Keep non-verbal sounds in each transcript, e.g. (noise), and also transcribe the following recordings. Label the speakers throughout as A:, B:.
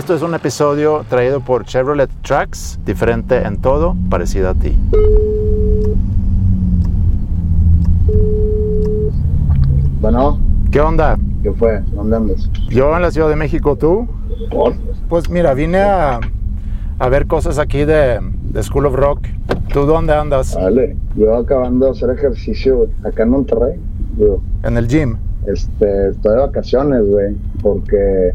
A: Esto es un episodio traído por Chevrolet Trax, diferente en todo, parecido a ti.
B: Bueno,
A: ¿Qué onda?
B: ¿qué fue? ¿Dónde andas?
A: Yo en la Ciudad de México, ¿tú?
B: ¿Por?
A: Pues mira, vine a, a ver cosas aquí de, de School of Rock. ¿Tú dónde andas?
B: Vale, yo acabando de hacer ejercicio acá en Monterrey. Digo,
A: En el gym.
B: este, estoy de vacaciones, güey, porque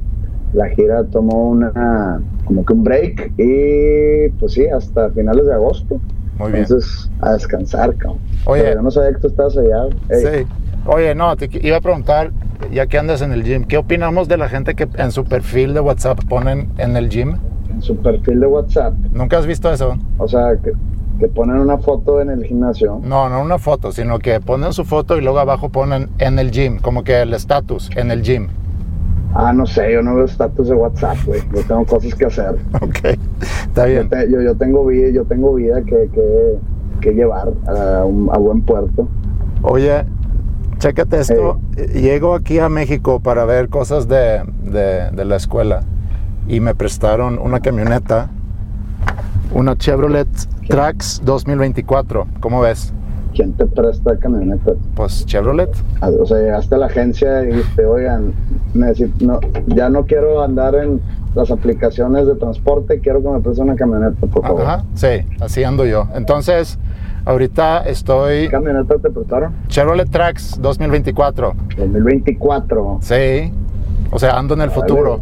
B: la gira tomó una, como que un break y pues sí, hasta finales de agosto.
A: Muy bien.
B: Entonces, a descansar, cabrón.
A: Oye.
B: Pero yo no sabía que tú estabas allá. Ey,
A: Sí. Oye, no, te iba a preguntar, ya que andas en el gym, ¿qué opinamos de la gente que en su perfil de WhatsApp ponen en el gym?
B: En su perfil de WhatsApp,
A: ¿Nunca has visto eso?
B: o sea, que, que ponen una foto en el gimnasio.
A: No, no una foto, sino que ponen su foto y luego abajo ponen en el gym, como que el estatus en el gym.
B: Ah, no sé, yo no veo estatus de WhatsApp, güey. Yo tengo cosas que hacer. (laughs)
A: Ok, está
B: Yo,
A: bien.
B: te- yo, yo tengo vida, yo tengo vida que, que, que llevar a, un- a buen puerto.
A: Oye, chécate esto. Llego aquí a México para ver cosas de, de- de la escuela y me prestaron una camioneta, una Chevrolet Trax 2024. ¿Cómo ves?
B: ¿Quién te presta camioneta?
A: Pues Chevrolet.
B: Ah, O sea, llegaste a la agencia y dijiste, oigan, necesito, no, ya no quiero andar en las aplicaciones de transporte, quiero que me preste una camioneta, por favor.
A: Ajá, sí, así ando yo. Entonces, ahorita estoy
B: ¿Qué camioneta te prestaron?
A: Chevrolet Trax 2024.
B: 2024.
A: Sí, o sea, ando en el futuro.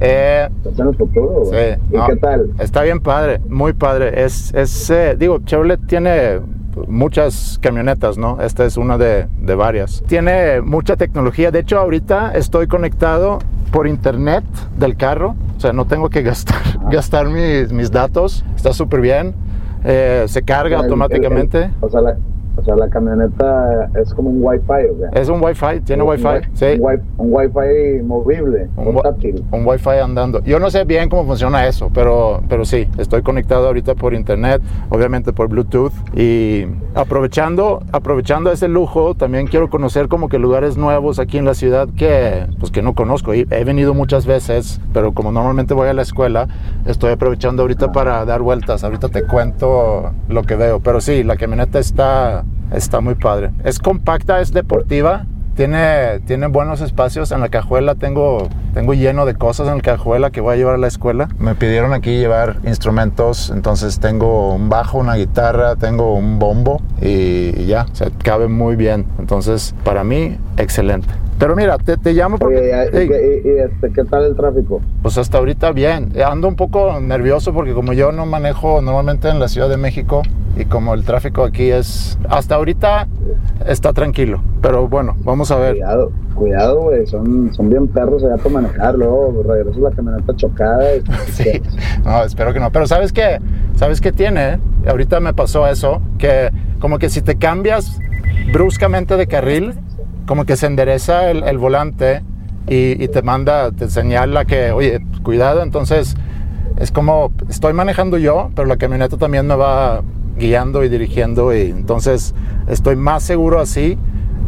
A: Eh,
B: ¿Estás en el futuro?
A: Sí.
B: ¿Y
A: no,
B: qué tal?
A: Está bien padre, muy padre. Es, es eh, digo, Chevrolet tiene muchas camionetas, ¿no? Esta es una de, de varias. Tiene mucha tecnología. De hecho, ahorita estoy conectado por internet del carro. O sea, no tengo que gastar, (laughs) gastar mis, mis datos. Está súper bien. Eh, se carga
B: El- el-
A: automáticamente.
B: el- o, sea, la, o sea, la camioneta es como un Wi-Fi.
A: Es un Wi-Fi, tiene
B: Un
A: Wi-Fi.
B: wi-
A: Sí.
B: Un, un Wi-Fi movible,
A: Un un Wi-Fi andando. Yo no sé bien cómo funciona eso, pero, pero sí, estoy conectado ahorita por internet, obviamente por Bluetooth y aprovechando, aprovechando ese lujo, también quiero conocer como que lugares nuevos aquí en la ciudad que, pues que no conozco. Y he venido muchas veces, pero como normalmente voy a la escuela, estoy aprovechando ahorita para dar vueltas. Ahorita te cuento lo que veo, pero sí, la camioneta está, está muy padre. Es compacta, es deportiva. Tiene, tiene buenos espacios. En la cajuela tengo, tengo lleno de cosas en la cajuela que voy a llevar a la escuela. Me pidieron aquí llevar instrumentos, entonces tengo un bajo, una guitarra, tengo un bombo y, y ya, se cabe muy bien. Entonces, para mí, excelente. Pero mira, te, te llamo porque...
B: Oye, ¿y, y- y, este, qué tal el tráfico?
A: pues hasta ahorita bien. Ando un poco nervioso porque como yo no manejo normalmente en la Ciudad de México y como el tráfico aquí es... Hasta ahorita está tranquilo. Pero bueno, vamos a ver.
B: Cuidado, cuidado, güey, son, son bien perros allá para manejar, luego regresas la camioneta chocada. Y, (laughs)
A: Sí, no, espero que no. Pero ¿sabes qué? ¿Sabes qué tiene? Ahorita me pasó eso, que como que si te cambias bruscamente de carril, como que se endereza el, el volante y, y te manda, te señala que, oye, cuidado, entonces es como, estoy manejando yo, pero la camioneta también me va guiando y dirigiendo y entonces estoy más seguro así.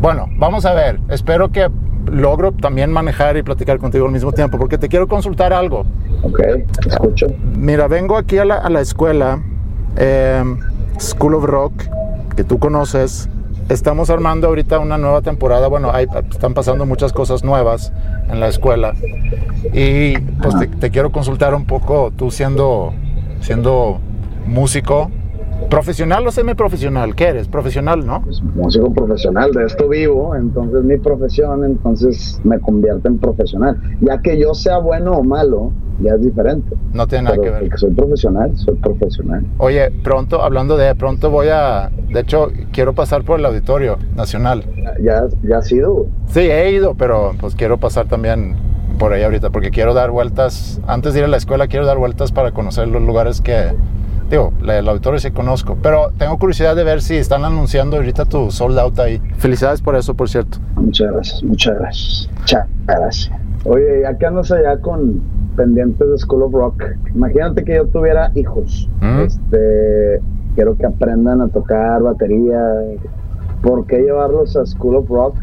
A: Bueno, vamos a ver, espero que logro también manejar y platicar contigo al mismo tiempo, porque te quiero consultar algo.
B: Ok, escucho.
A: Mira, vengo aquí a la, a la escuela, eh, School of Rock, que tú conoces. Estamos armando ahorita una nueva temporada. Bueno, hay- están pasando muchas cosas nuevas en la escuela. Y pues te, te quiero consultar un poco, tú siendo, siendo músico, profesional o semiprofesional, ¿qué eres? Profesional, ¿no?
B: Pues, músico profesional, de esto vivo, entonces mi profesión, entonces me convierte en profesional. Ya que yo sea bueno o malo, ya es diferente.
A: No tiene nada
B: Pero
A: que ver.
B: que soy profesional, soy profesional.
A: Oye, pronto, hablando de pronto voy a, de hecho, quiero pasar por el Auditorio Nacional.
B: Ya, ya ha sido, güey.
A: Sí, he ido, pero pues quiero pasar también por ahí ahorita, porque quiero dar vueltas, antes de ir a la escuela, quiero dar vueltas para conocer los lugares que, digo, el auditorio sí conozco, pero tengo curiosidad de ver si están anunciando ahorita tu sold out ahí. Felicidades por eso, por cierto.
B: Muchas gracias, muchas gracias. Muchas gracias. Oye, ya que andas allá con pendientes de School of Rock, imagínate que yo tuviera hijos.
A: ¿Mm?
B: Este, quiero que aprendan a tocar batería. ¿Por qué llevarlos a School of Rock?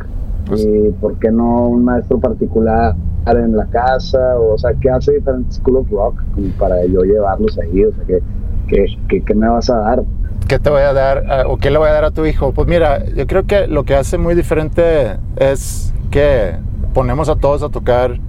A: Pues-
B: ¿Y por qué no un maestro particular en la casa, o, sea, ¿qué hace diferente School of Rock como para yo llevarlos ahí? O sea, ¿qué, qué, qué, me vas a dar?
A: ¿Qué te voy a dar ah, o qué le voy a dar a tu hijo? Pues mira, yo creo que lo que hace muy diferente es que ponemos a todos a tocar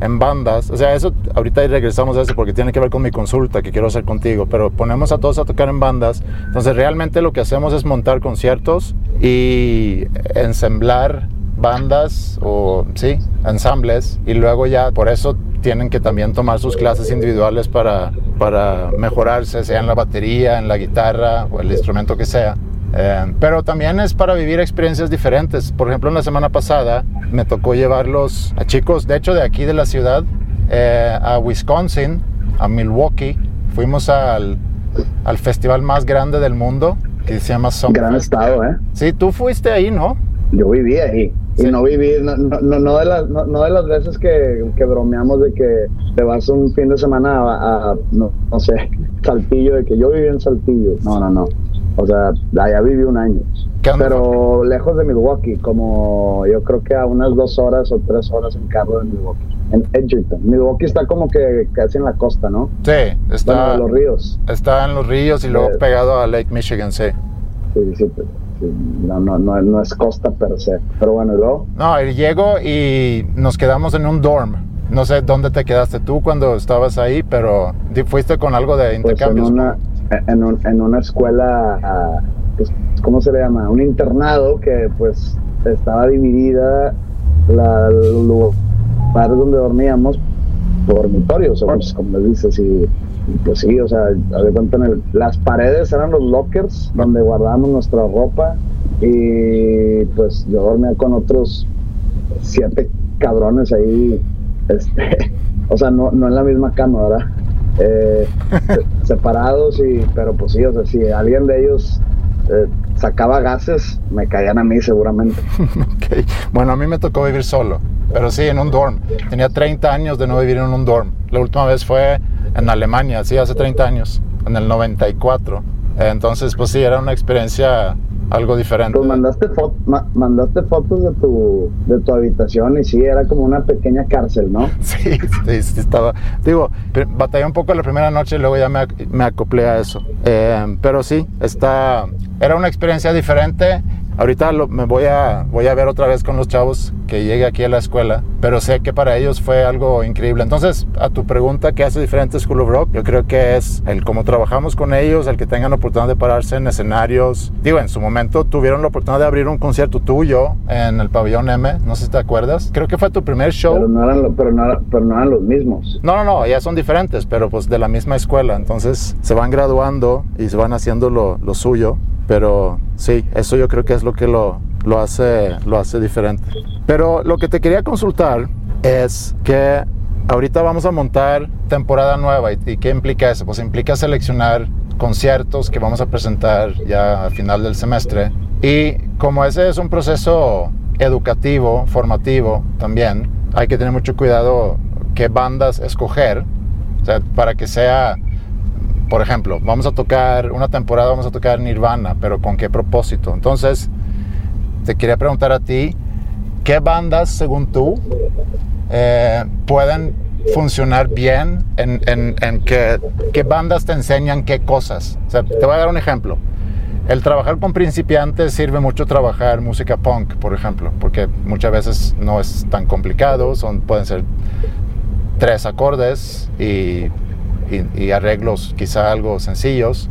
A: en bandas, o sea, eso ahorita regresamos a eso porque tiene que ver con mi consulta que quiero hacer contigo, pero ponemos a todos a tocar en bandas, entonces realmente lo que hacemos es montar conciertos y ensamblar bandas o sí, ensambles y luego ya por eso tienen que también tomar sus clases individuales para, para mejorarse, sea en la batería, en la guitarra o el instrumento que sea. Eh, pero también es para vivir experiencias diferentes. Por ejemplo, en la semana pasada me tocó llevarlos a chicos, de hecho, de aquí de la ciudad, eh, a Wisconsin, a Milwaukee. Fuimos al, al, festival más grande del mundo, que se llama
B: Summer Gran estado, ¿eh?
A: Sí, tú fuiste ahí, ¿no?
B: Yo viví ahí. Y no viví, no, no, no, de las, no, de las veces que, que, bromeamos de que te vas un fin de semana a, no, no, sé, Saltillo, de que yo viví en Saltillo. No, no, no. O sea, allá viví un año. Pero lejos de Milwaukee, como yo creo que a unas dos horas o tres horas en carro de Milwaukee. En Edgerton. Milwaukee está como que casi en la costa, ¿no?
A: Sí, está.
B: en los ríos.
A: Está en los ríos y luego pegado a Lake Michigan, sí.
B: Sí, sí, no, no, no, no es costa per se. Pero bueno, ¿y luego?
A: No, llego y nos quedamos en un dorm. No sé dónde te quedaste tú cuando estabas ahí, pero fuiste con algo de intercambio.
B: Pues en, una, en, una escuela, ah, pues, ¿cómo se le llama? Un internado que pues estaba dividida la, los lugares donde dormíamos dormitorios, o pues, como le dices, y pues sí, o sea, de cuenta en las paredes eran los lockers donde guardábamos nuestra ropa y pues yo dormía con otros siete cabrones ahí, este, (laughs) o sea, no, no en la misma cama, ¿verdad? Eh, (laughs) separados y, pero pues sí, o sea, si alguien de ellos eh, sacaba gases, me caían a mí seguramente. (laughs)
A: okay. Bueno, a mí me tocó vivir solo, pero sí, en un dorm. Tenía 30 años de no vivir en un dorm. La última vez fue en Alemania, sí, hace 30 años, en el 94. Entonces, pues sí, era una experiencia algo diferente.
B: Pues mandaste, mandaste fotos de tu, de tu habitación y sí, era como una pequeña cárcel, ¿no? (laughs)
A: Sí, sí, estaba. Digo, batallé un poco la primera noche y luego ya me, me acoplé a eso. Eh, pero sí, está, era una experiencia diferente Ahorita me voy a, voy a ver otra vez con los chavos que llegue aquí a la escuela, pero sé que para ellos fue algo increíble. Entonces, a tu pregunta, ¿qué hace diferente School of Rock? Yo creo que es el cómo trabajamos con ellos, el que tengan la oportunidad de pararse en escenarios. Digo, en su momento tuvieron la oportunidad de abrir un concierto tuyo en el pabellón M, no sé si te acuerdas. Creo que fue tu primer show.
B: Pero no eran, pero no, pero no eran los mismos.
A: No, no, no, ya son diferentes, pero pues de la misma escuela. Entonces se van graduando y se van haciendo lo, lo suyo. Pero sí, eso yo creo que es lo que lo, lo, hace, lo hace diferente. Pero lo que te quería consultar es que ahorita vamos a montar temporada nueva. ¿Y, qué implica eso? Pues implica seleccionar conciertos que vamos a presentar ya al final del semestre. Y como ese es un proceso educativo, formativo también, hay que tener mucho cuidado qué bandas escoger, para que sea por ejemplo, vamos a tocar, una temporada vamos a tocar Nirvana, pero ¿con qué propósito? Entonces, te quería preguntar a ti, ¿qué bandas, según tú, eh, pueden funcionar bien en, en, qué, qué, bandas te enseñan qué cosas? te voy a dar un ejemplo. El trabajar con principiantes sirve mucho trabajar música punk, por ejemplo, porque muchas veces no es tan complicado, son, pueden ser tres acordes y y, arreglos quizá algo sencillos.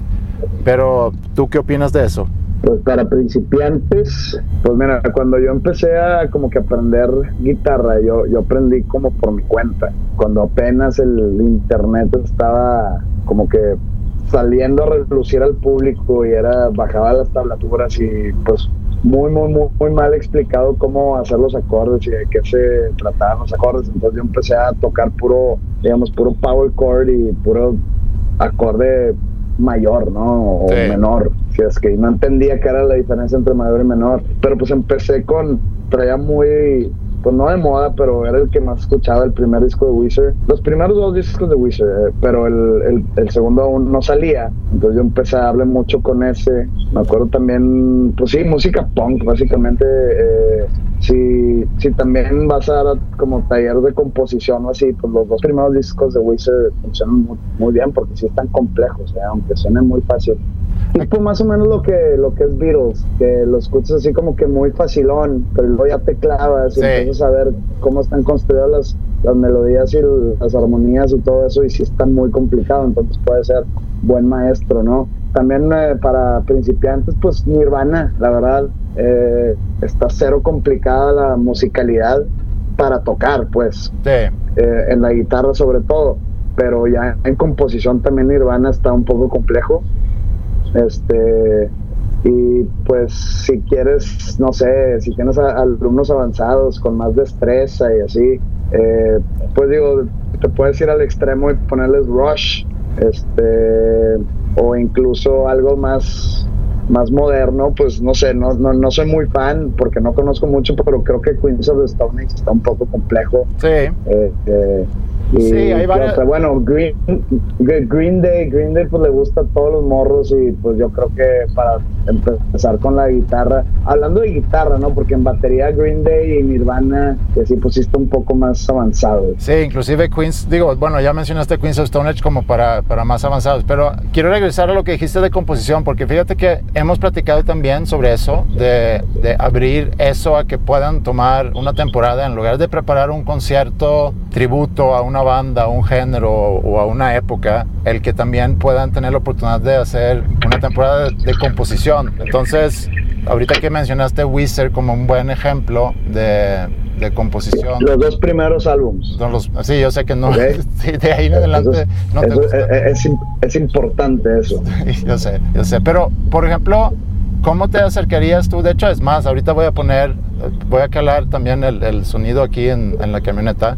A: Pero, ¿tú qué opinas de eso?
B: Pues para principiantes, pues mira, cuando yo empecé a como que aprender guitarra, yo, yo aprendí como por mi cuenta. Cuando apenas el internet estaba como que saliendo a relucir al público y era bajaba las tablaturas y pues muy, muy, muy, muy mal explicado cómo hacer los acordes y de qué se trataban los acordes. Entonces yo empecé a tocar puro, digamos, puro power chord y puro acorde mayor, ¿no? O menor. Si es que no entendía qué era la diferencia entre mayor y menor. Pero pues empecé con, traía muy pues no de moda, pero era el que más escuchaba, el primer disco de Wizard. Los primeros dos discos de Wizard, eh, pero el, el, segundo aún no salía. Entonces yo empecé a hablar mucho con ese. Me acuerdo también, pues sí, música punk, básicamente. Eh, si, si también vas a dar como taller de composición o así, pues los dos primeros discos de Wizard funcionan muy, bien porque sí están complejos, ¿eh? aunque suenen muy fácil. Tipo más o menos lo que, lo que es Beatles, que lo escuchas así como que muy facilón, pero luego ya te clavas y empiezas a ver cómo están construidas las, las melodías y las armonías y todo eso, y sí está muy complicado, entonces puede ser buen maestro, ¿no? También eh, para principiantes, pues Nirvana, la verdad, eh, está cero complicada la musicalidad para tocar, pues, eh, en la guitarra sobre todo, pero ya en composición también Nirvana está un poco complejo. Este, y pues si quieres, no sé, si tienes alumnos avanzados con más destreza y así, pues digo, te puedes ir al extremo y ponerles rush, este o incluso algo más más moderno, pues no sé, no, no, no soy muy fan porque no conozco mucho, pero creo que Queens of the Stone Age está un poco complejo.
A: Sí.
B: Eh, eh, sí, hay varias. bueno, Green, Green Day, Green Day pues le gusta a todos los morros y pues yo creo que para empezar con la guitarra, hablando de guitarra, ¿no? Porque en batería Green Day y Nirvana, que sí pusiste un poco más avanzado.
A: Sí, inclusive Queens, digo, bueno, ya mencionaste Queens of Stone Age como para, para más avanzados, pero quiero regresar a lo que dijiste de composición, porque fíjate que hemos platicado también sobre eso, de, de abrir eso a que puedan tomar una temporada en lugar de preparar un concierto tributo a una banda, a un género o a una época, el que también puedan tener la oportunidad de hacer una temporada de composición entonces, ahorita que mencionaste Wizard como un buen ejemplo de, de composición.
B: Los dos primeros álbumes.
A: sí, yo sé que no. (laughs) de ahí en adelante no te
B: Es, es, importante eso. (laughs)
A: yo sé, yo sé. Pero, por ejemplo, ¿cómo te acercarías tú? De hecho, es más, ahorita voy a poner, voy a calar también el, el sonido aquí en, en la camioneta.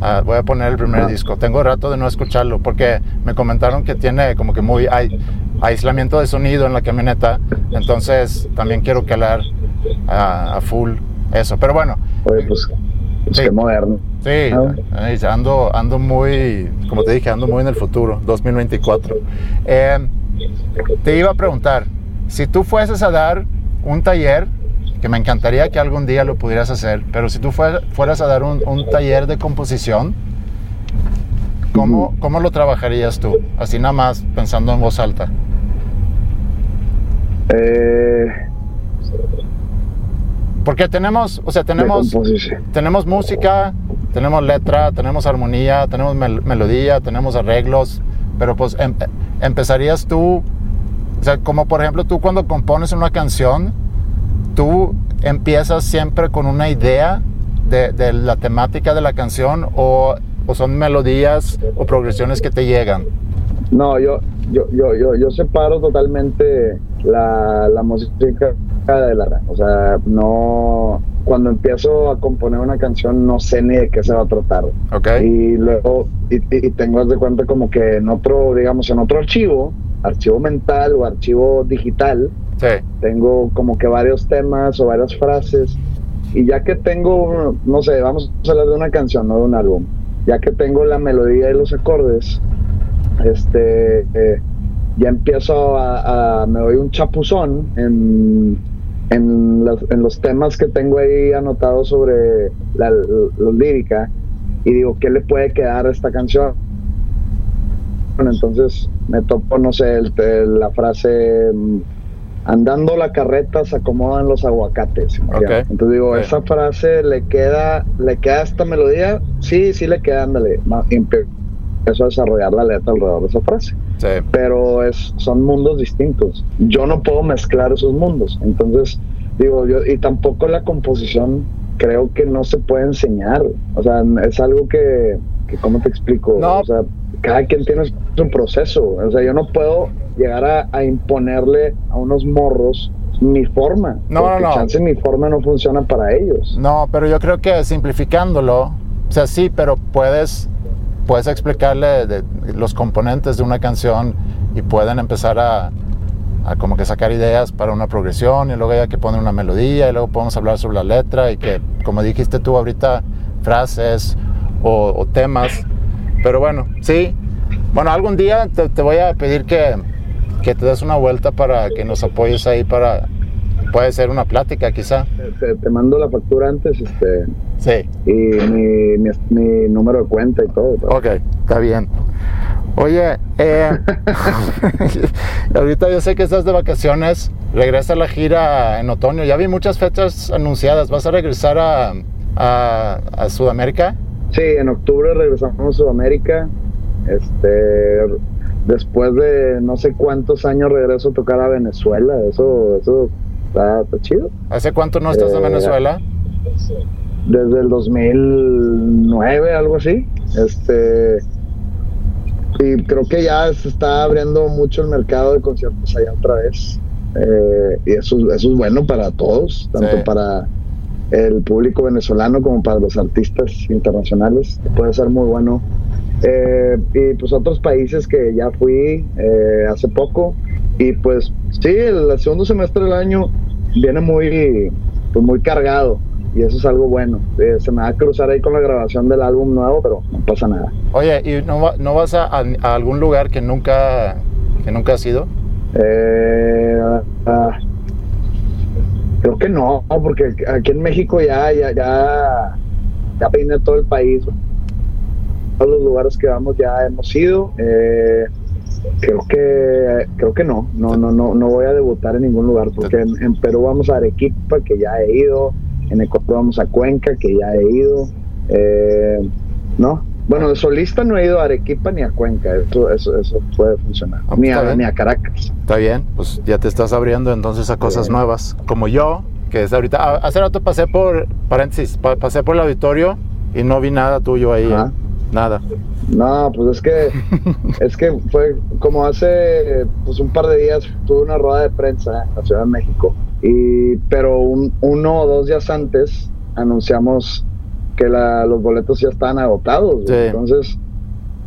A: Ah, voy a poner el primer disco. Tengo rato de no escucharlo porque me comentaron que tiene como que muy hay, aislamiento de sonido en la camioneta. Entonces también quiero calar a, a full eso. Pero bueno.
B: Oye, pues, pues qué moderno.
A: Sí, ando, ando muy, como te dije, ando muy en el futuro, 2024. Eh, te iba a preguntar, si tú fueses a dar un taller que me encantaría que algún día lo pudieras hacer, pero si tú fueras a dar un, taller de composición, ¿cómo, ¿cómo, lo trabajarías tú? Así nada más pensando en voz alta.
B: Eh,
A: Porque tenemos, o sea, tenemos, tenemos música, tenemos letra, tenemos armonía, tenemos melodía, tenemos arreglos, pero pues em, empezarías tú, o sea, como por ejemplo tú cuando compones una canción, tú empiezas siempre con una idea de, la temática de la canción o, son melodías o progresiones que te llegan?
B: No, yo, yo, yo, yo, yo separo totalmente la, la música de la... O sea, no... Cuando empiezo a componer una canción no sé ni de qué se va a tratar.
A: Okay.
B: Y luego, y, y tengo de cuenta como que en otro, digamos, en otro archivo, archivo mental o archivo digital, tengo como que varios temas o varias frases. Y ya que tengo, no sé, vamos a hablar de una canción, no de un álbum. Ya que tengo la melodía y los acordes, este, eh, ya empiezo a, me doy un chapuzón en, en, los temas que tengo ahí anotados sobre la, lírica y digo, ¿qué le puede quedar a esta canción? Bueno, entonces me topo, no sé, la frase andando la carreta se acomodan los aguacates. Entonces digo, esa frase le queda, le queda esta melodía, sí, sí le queda, ándale, empiezo a desarrollar la letra alrededor de esa frase. Pero es, son mundos distintos. Yo no puedo mezclar esos mundos. Entonces, digo, yo, y tampoco la composición creo que no se puede enseñar. O sea, es algo que, que ¿cómo te explico? O sea, cada quien tiene su proceso. O sea, yo no puedo llegar a, imponerle a unos morros mi forma.
A: No, porque no, no.
B: Chance mi forma no funciona para ellos.
A: No, pero yo creo que simplificándolo, o sea, sí, pero puedes, puedes explicarle de, los componentes de una canción y pueden empezar a, a, como que sacar ideas para una progresión y luego ya que poner una melodía y luego podemos hablar sobre la letra y que, como dijiste tú ahorita, frases o, o temas. Pero bueno, sí. Bueno, algún día te, te voy a pedir que, que te des una vuelta para que nos apoyes ahí para puede ser una plática quizá.
B: Te, te mando la factura antes este,
A: Sí,
B: y mi, mi, mi número de cuenta y todo. pero-
A: ok, está bien. Oye, eh, (laughs) ahorita yo sé que estás de vacaciones, regresa a la gira en otoño, ya vi muchas fechas anunciadas, ¿vas a regresar a, a- a Sudamérica?
B: Sí, en octubre regresamos a Sudamérica. Este, después de no sé cuántos años regreso a tocar a Venezuela. Eso, eso está, está chido.
A: ¿Hace cuánto no estás en
B: Eh,
A: Venezuela?
B: Desde el 2009, algo así. Este, y creo que ya se está abriendo mucho el mercado de conciertos allá otra vez. Eh, y eso, eso es bueno para todos, tanto
A: Sí.
B: para el público venezolano como para los artistas internacionales. Puede ser muy bueno. Eh, y pues otros países que ya fui eh, hace poco. Y pues sí, el, segundo semestre del año viene muy, pues, muy cargado. Y eso es algo bueno. Eh, se me va a cruzar ahí con la grabación del álbum nuevo, pero no pasa nada.
A: Oye, ¿y no, va- no vas a, a- a algún lugar que nunca, que nunca has ido?
B: Eh, ah, creo que no, porque aquí en México ya, ya, ya, ya todo el país. Todos los lugares que vamos ya hemos ido. Eh, creo que, creo que no, no, no, no, no voy a debutar en ningún lugar, porque en, en Perú vamos a Arequipa, que ya he ido, en Ecuador vamos a Cuenca, que ya he ido. Eh, no, bueno, de solista no he ido a Arequipa ni a Cuenca, eso, eso, eso puede funcionar.
A: Ah,
B: Ni
A: está
B: a, ni a Caracas.
A: Está bien, pues ya te estás abriendo entonces a cosas
B: Sí.
A: nuevas. Como yo, que es ahorita. ah, Hace rato pasé por, paréntesis, pa- pasé por el auditorio y no vi nada tuyo ahí.
B: Ajá.
A: ¿eh? Nada.
B: No, pues es que (laughs) es que fue como hace pues un par de días tuve una rueda de prensa en la Ciudad de México y pero un- uno o dos días antes anunciamos que la- los boletos ya estaban agotados.
A: Sí.
B: Entonces,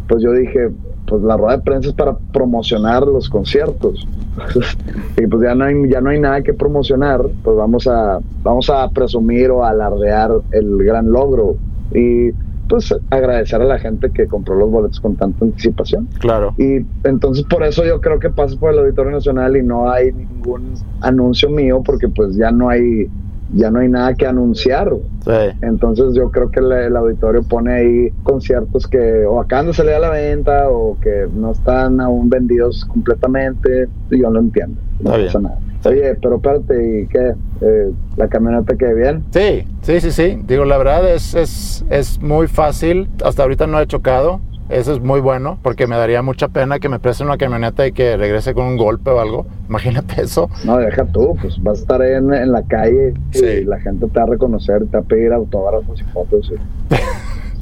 B: pues yo dije, pues la rueda de prensa es para promocionar los conciertos. (laughs) y pues ya no hay ya no hay nada que promocionar, pues vamos a vamos a presumir o alardear el gran logro y pues agradecer a la gente que compró los boletos con tanta anticipación.
A: Claro.
B: Y entonces por eso yo creo que paso por el Auditorio Nacional y no hay ningún anuncio mío porque pues ya no hay ya no hay nada que anunciar.
A: Sí.
B: Entonces yo creo que el, el auditorio pone ahí conciertos que o acaban de salir a la venta o que no están aún vendidos completamente. Y yo lo entiendo. No
A: Está
B: pasa
A: bien.
B: nada. Oye, pero espérate, ¿y qué? Eh, ¿La camioneta quedó bien?
A: Sí, sí, sí, sí. Digo, la verdad es, es, es muy fácil. Hasta ahorita no he chocado. Eso es muy bueno porque me daría mucha pena que me presten una camioneta y que regrese con un golpe o algo. (laughs) Imagínate eso.
B: No, deja tú, pues vas a estar ahí en, en la calle y
A: Sí.
B: la gente te va a reconocer, te va a pedir autógrafos y fotos. y-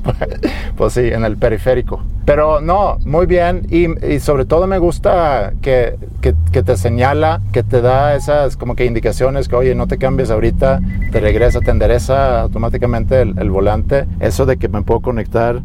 B: (laughs)
A: pues sí, en el periférico. Pero no, muy bien. Y, y sobre todo me gusta que, que- que te señala, que te da esas como que indicaciones que, oye, no te cambies ahorita, te regresa, te endereza automáticamente el, el volante. Eso de que me puedo conectar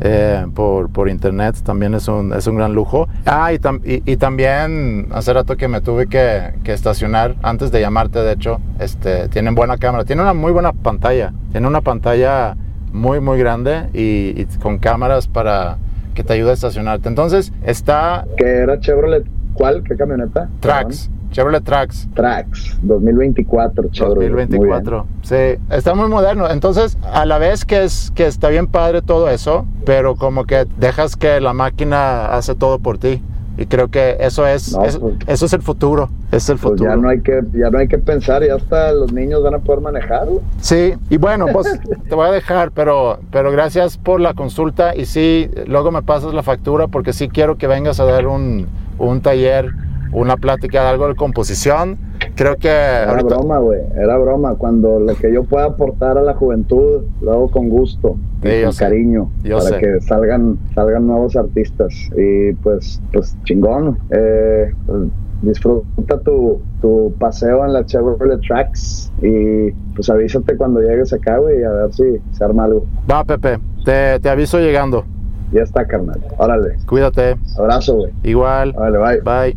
A: eh, por, por internet también es un, es un gran lujo. Ah, y, tam- y- también hace rato que me tuve que, que estacionar, antes de llamarte, de hecho, este, tienen buena cámara, tiene una muy buena pantalla, tiene una pantalla muy, muy grande y, y con cámaras para que te ayude a estacionarte. Entonces, está
B: Que era Chevrolet, ¿cuál? ¿Qué camioneta?
A: Trax, Chevrolet Trax.
B: Trax, 2024, Chevrolet. Muy bien.
A: 2024. Sí, está muy moderno. Entonces, a la vez que es que está bien padre todo eso, pero como que dejas que la máquina hace todo por ti. Y creo que eso es,
B: No, pues-
A: eso es el futuro. Es el
B: Pues
A: futuro.
B: ya no hay que ya no hay que pensar, ya hasta los niños van a poder manejarlo.
A: Sí, y bueno, pues te voy a dejar, pero, pero gracias por la consulta y sí, luego me pasas la factura porque sí quiero que vengas a dar un, un taller, una plática de algo de composición. Creo que
B: Era
A: ahorita-
B: broma, güey, era broma. Cuando lo que yo pueda aportar a la juventud, lo hago con gusto y
A: Sí,
B: con
A: sé.
B: cariño
A: Yo
B: para
A: sé.
B: que salgan salgan nuevos artistas. Y pues, pues chingón. Eh, pues, disfruta tu, tu paseo en la Chevrolet Tracks y pues avísate cuando llegues acá, güey, a ver si se arma algo.
A: Va, Pepe, te, te aviso llegando.
B: Ya está, carnal. Órale.
A: Cuídate.
B: Abrazo, güey.
A: Igual.
B: Órale, bye.
A: Bye.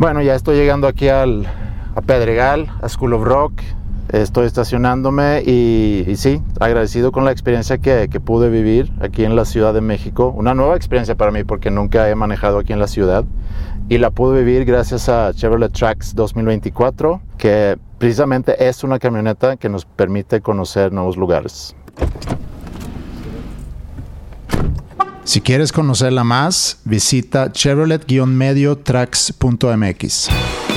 A: Bueno, ya estoy llegando aquí al, a Pedregal, a School of Rock. estoy estacionándome y, sí, agradecido con la experiencia que, que, pude vivir aquí en la Ciudad de México. Una nueva experiencia para mí porque nunca he manejado aquí en la ciudad y la pude vivir gracias a Chevrolet Trax 2024, que precisamente es una camioneta que nos permite conocer nuevos lugares.
C: Si quieres conocerla más, visita chevrolet-mediotrax.mx.